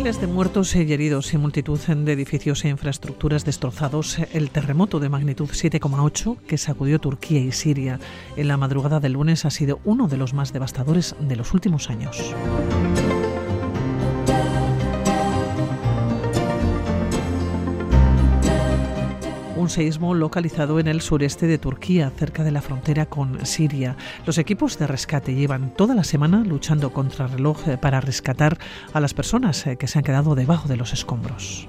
Miles de muertos y heridos y multitud de edificios e infraestructuras destrozados, el terremoto de magnitud 7,8 que sacudió Turquía y Siria en la madrugada del lunes ha sido uno de los más devastadores de los últimos años. Un seísmo localizado en el sureste de Turquía, cerca de la frontera con Siria. Los equipos de rescate llevan toda la semana luchando contra reloj eh, para rescatar a las personas eh, que se han quedado debajo de los escombros.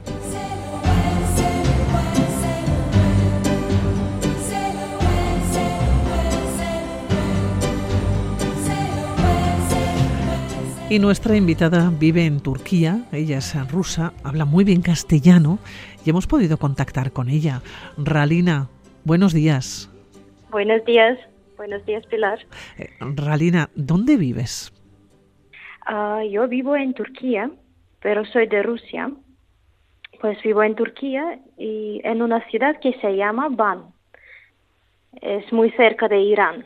Y nuestra invitada vive en Turquía, ella es rusa, habla muy bien castellano y hemos podido contactar con ella. Ralina, buenos días. Buenos días, buenos días Pilar. Eh, Ralina, ¿dónde vives? Ah, yo vivo en Turquía, pero soy de Rusia. Pues vivo en Turquía y en una ciudad que se llama Van. Es muy cerca de Irán.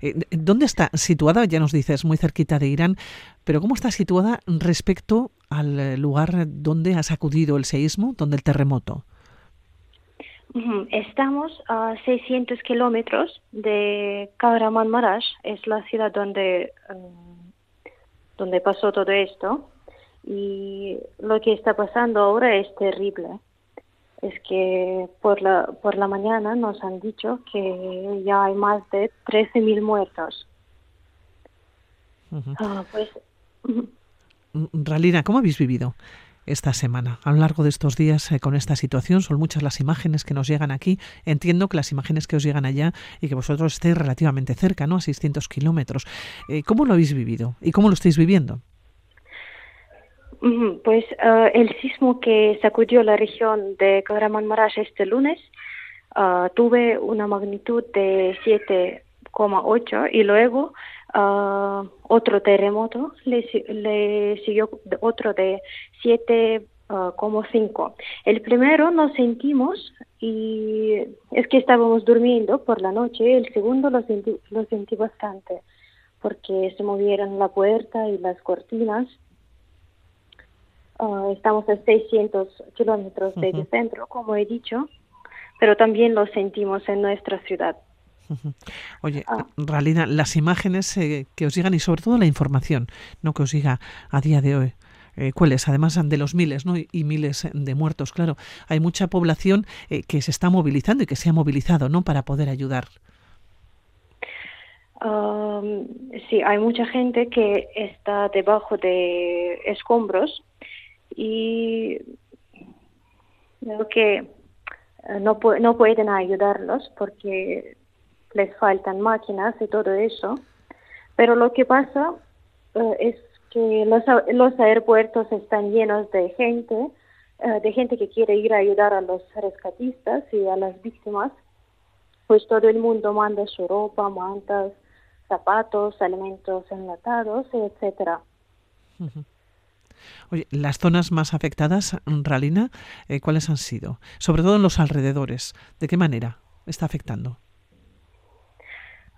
Eh, ¿Dónde está situada? Ya nos dices, muy cerquita de Irán, pero ¿cómo está situada respecto al eh, lugar donde ha sacudido el seísmo, donde el terremoto? Estamos a 600 kilómetros de Kahramanmaraş, es la ciudad donde, mm, donde pasó todo esto. Y lo que está pasando ahora es terrible es que por la, por la mañana nos han dicho que ya hay más de 13.000 muertos. Ah, pues, Ralina, ¿cómo habéis vivido esta semana? A lo largo de estos días eh, con esta situación, son muchas las imágenes que nos llegan aquí. Entiendo que las imágenes que os llegan allá y que vosotros estéis relativamente cerca, ¿no? A 600 kilómetros. Eh, ¿Cómo lo habéis vivido y cómo lo estáis viviendo? Pues eh, el sismo que sacudió la región de Kahramanmaraş este lunes uh, tuve una magnitud de 7,8 y luego uh, otro terremoto le, siguió otro de 7,5. El primero nos sentimos y es que estábamos durmiendo por la noche, el segundo lo sentí, lo sentí bastante porque se movieron la puerta y las cortinas estamos a 600 kilómetros del centro, como he dicho, pero también lo sentimos en nuestra ciudad. Oye, ah. Ralina, las imágenes eh, que os llegan y sobre todo la información no que os llega a día de hoy, eh, ¿cuáles? Además de los miles ¿no? y miles de muertos, claro, hay mucha población eh, que se está movilizando y que se ha movilizado ¿no? para poder ayudar. sí, hay mucha gente que está debajo de escombros y creo que eh, no, pueden ayudarlos porque les faltan máquinas y todo eso. Pero lo que pasa eh, es que los, los aeropuertos están llenos de gente, eh, de gente que quiere ir a ayudar a los rescatistas y a las víctimas. Pues todo el mundo manda su ropa, mantas, zapatos, alimentos enlatados, etcétera. Oye, las zonas más afectadas, Ralina, eh, ¿cuáles han sido? Sobre todo en los alrededores. ¿De qué manera está afectando?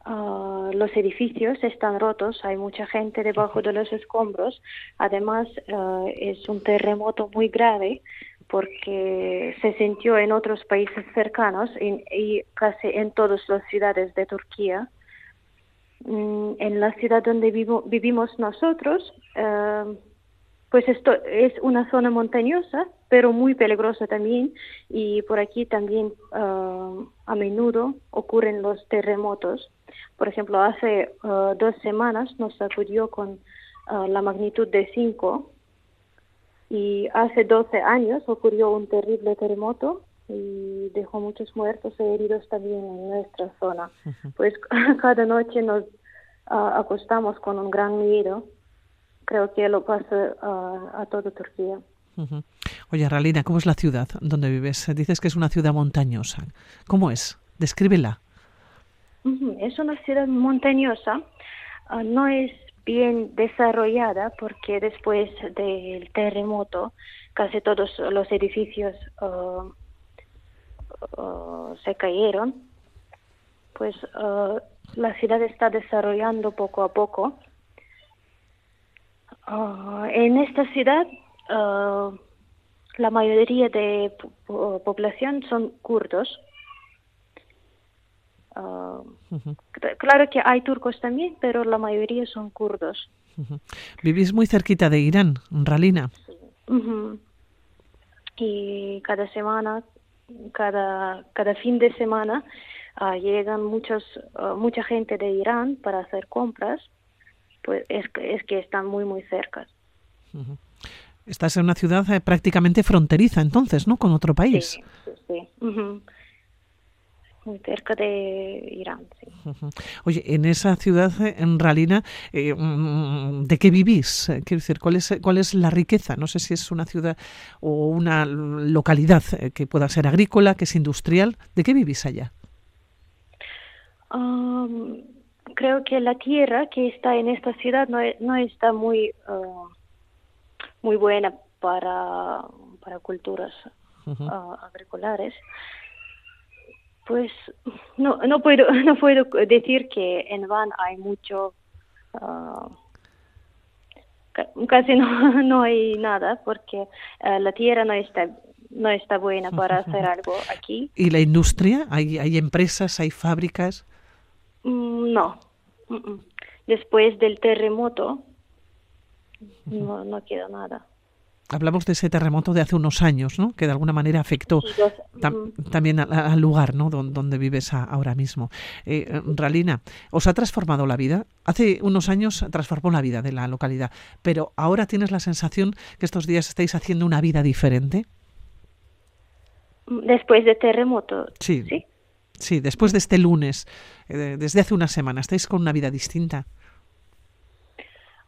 Ah, los edificios están rotos, hay mucha gente debajo de los escombros. Además, ah, es un terremoto muy grave porque se sintió en otros países cercanos y, casi en todas las ciudades de Turquía. Mm, en la ciudad donde vivimos nosotros, ah, pues esto es una zona montañosa, pero muy peligrosa también, y por aquí también ah, a menudo ocurren los terremotos. Por ejemplo, hace ah, dos semanas nos sacudió con ah, la magnitud de 5 y hace 12 años ocurrió un terrible terremoto y dejó muchos muertos e heridos también en nuestra zona. Pues cada noche nos acostamos con un gran miedo creo que lo pasa a, a toda Turquía. Oye, Ralina, ¿cómo es la ciudad donde vives? Dices que es una ciudad montañosa. ¿Cómo es? Descríbela. Es una ciudad montañosa. Ah, no es bien desarrollada porque después del terremoto casi todos los edificios ah, ah, se cayeron. Pues la ciudad está desarrollando poco a poco Ah, en esta ciudad ah, la mayoría de población son kurdos. Ah, claro que hay turcos también, pero la mayoría son kurdos. Vivís muy cerquita de Irán, Ralina. Y cada semana, cada, cada fin de semana, llegan muchos, mucha gente de Irán para hacer compras pues es, es que están muy, muy cerca. Estás en una ciudad eh, prácticamente fronteriza, entonces, ¿no? Con otro país. Sí, sí. Muy cerca de Irán, sí. Oye, en esa ciudad, eh, en Ralina, eh, mm, ¿de qué vivís? Quiero decir, ¿cuál es, ¿cuál es la riqueza? No sé si es una ciudad o una localidad que pueda ser agrícola, que es industrial. ¿De qué vivís allá? Creo que la tierra que está en esta ciudad no, e, no está muy uh, muy buena para, para culturas uh, agrícolas. Pues no, no puedo no puedo decir que en Van hay mucho uh, casi no, no hay nada porque la tierra no está no está buena para hacer algo aquí. ¿Y la industria? ¿Hay, hay empresas, hay fábricas? Mm, no, Después del terremoto no, no queda nada. Hablamos de ese terremoto de hace unos años, ¿no? Que de alguna manera afectó también al, lugar, ¿no? Donde, vives ahora mismo. Eh, Ralina, ¿os ha transformado la vida? Hace unos años transformó la vida de la localidad, pero ahora tienes la sensación que estos días estáis haciendo una vida diferente. Después del terremoto. Sí. ¿sí? Sí, después de este lunes, eh, desde hace una semana, ¿estáis con una vida distinta?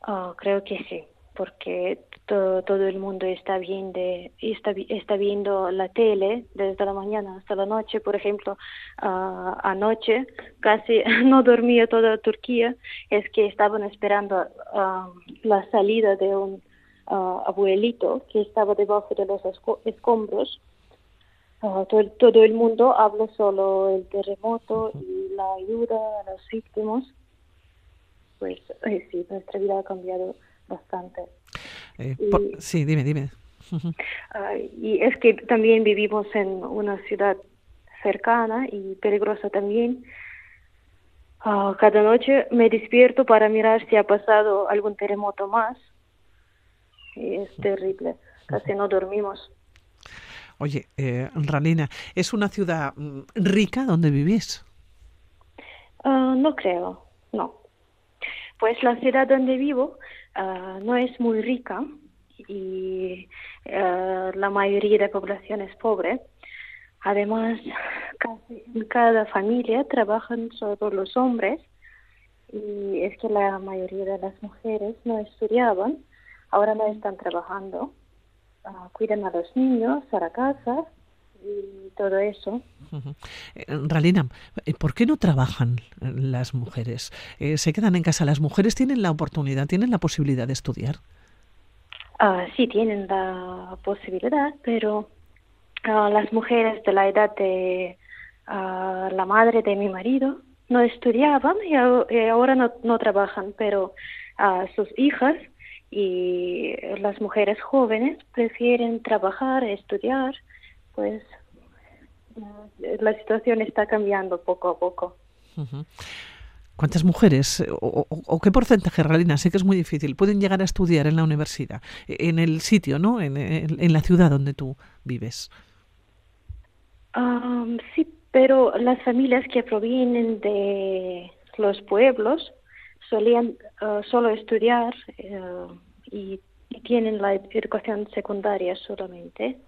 Oh, creo que sí, porque todo, el mundo está, viendo, está, está viendo la tele desde la mañana hasta la noche. Por ejemplo, ah, anoche casi no dormía toda Turquía, es que estaban esperando ah, la salida de un ah, abuelito que estaba debajo de los escombros Ah, todo, el mundo habla solo el terremoto y la ayuda a los víctimas. Pues eh, sí, nuestra vida ha cambiado bastante. Eh, sí, dime, dime. y es que también vivimos en una ciudad cercana y peligrosa también. Ah, cada noche me despierto para mirar si ha pasado algún terremoto más. Y es terrible, casi no dormimos. Oye, eh, Ralina, ¿es una ciudad mm, rica donde vivís? Ah, no creo, no. Pues la ciudad donde vivo ah, no es muy rica y ah, la mayoría de la población es pobre. Además, casi en cada familia trabajan solo los hombres y es que la mayoría de las mujeres no estudiaban, ahora no están trabajando cuidan a los niños, a la casa y todo eso. Eh, Ralina, eh, ¿por qué no trabajan las mujeres? Eh, ¿Se quedan en casa? ¿Las mujeres tienen la oportunidad, tienen la posibilidad de estudiar? Ah, sí, tienen la posibilidad, pero ah, las mujeres de la edad de ah, la madre de mi marido no estudiaban y, ahora no, no trabajan, pero sus hijas y las mujeres jóvenes prefieren trabajar, estudiar, pues la situación está cambiando poco a poco. ¿Cuántas mujeres o, qué porcentaje, Ralina? Sé que es muy difícil. Pueden llegar a estudiar en la universidad, en el sitio, ¿no? En, en, la ciudad donde tú vives. sí, pero las familias que provienen de los pueblos solían uh, solo estudiar uh, y, tienen la educación secundaria solamente.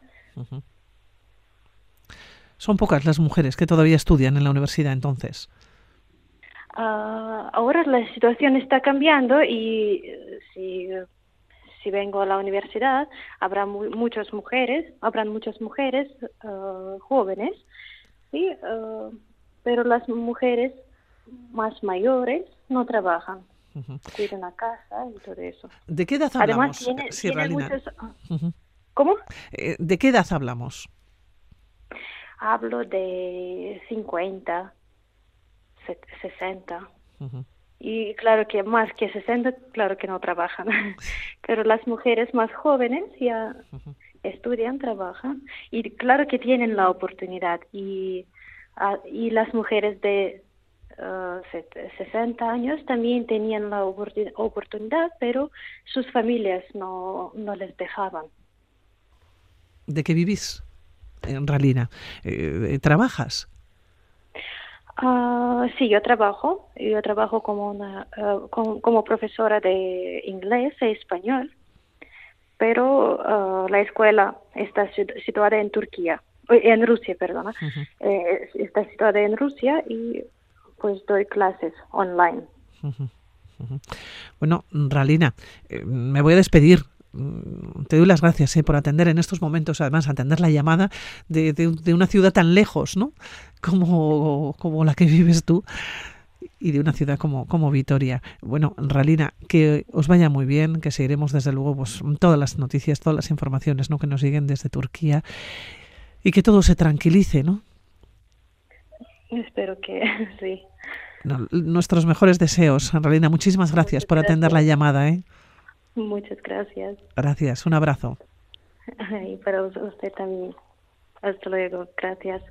Son pocas las mujeres que todavía estudian en la universidad entonces. Uh, ahora la situación está cambiando y si, si vengo a la universidad habrá muchas mujeres, habrán muchas mujeres jóvenes, ¿sí? pero las mujeres más mayores no trabajan. Cuidan la casa y todo eso. ¿De qué edad hablamos, Además, ¿Cómo? Eh, ¿De qué edad hablamos? Hablo de 50, 60. Y claro que más que 60, claro que no trabajan. Pero las mujeres más jóvenes ya estudian, trabajan y claro que tienen la oportunidad. Y, ah, y las mujeres de 60 ah, años también tenían la oportunidad, pero sus familias no, no les dejaban. ¿De qué vivís, en Ralina? Eh, ¿Trabajas? Uh, sí, yo trabajo. Yo trabajo como, una, uh, como, profesora de inglés e español, pero uh, la escuela está situada en Turquía, en Rusia, perdona. Eh, está situada en Rusia y pues doy clases online. Bueno, Ralina, eh, me voy a despedir. Mm, te doy las gracias eh, por atender en estos momentos, además, atender la llamada de, de, una ciudad tan lejos, ¿no? Como, como, la que vives tú y de una ciudad como, como Vitoria. Bueno, Ralina, que os vaya muy bien, que seguiremos desde luego pues, todas las noticias, todas las informaciones ¿no? que nos lleguen desde Turquía y que todo se tranquilice, ¿no? Espero que sí. nuestros mejores deseos, Ralina. Muchísimas gracias, por atender la llamada. ¿eh? Muchas gracias. Gracias, un abrazo. Y para usted también. Hasta luego, gracias.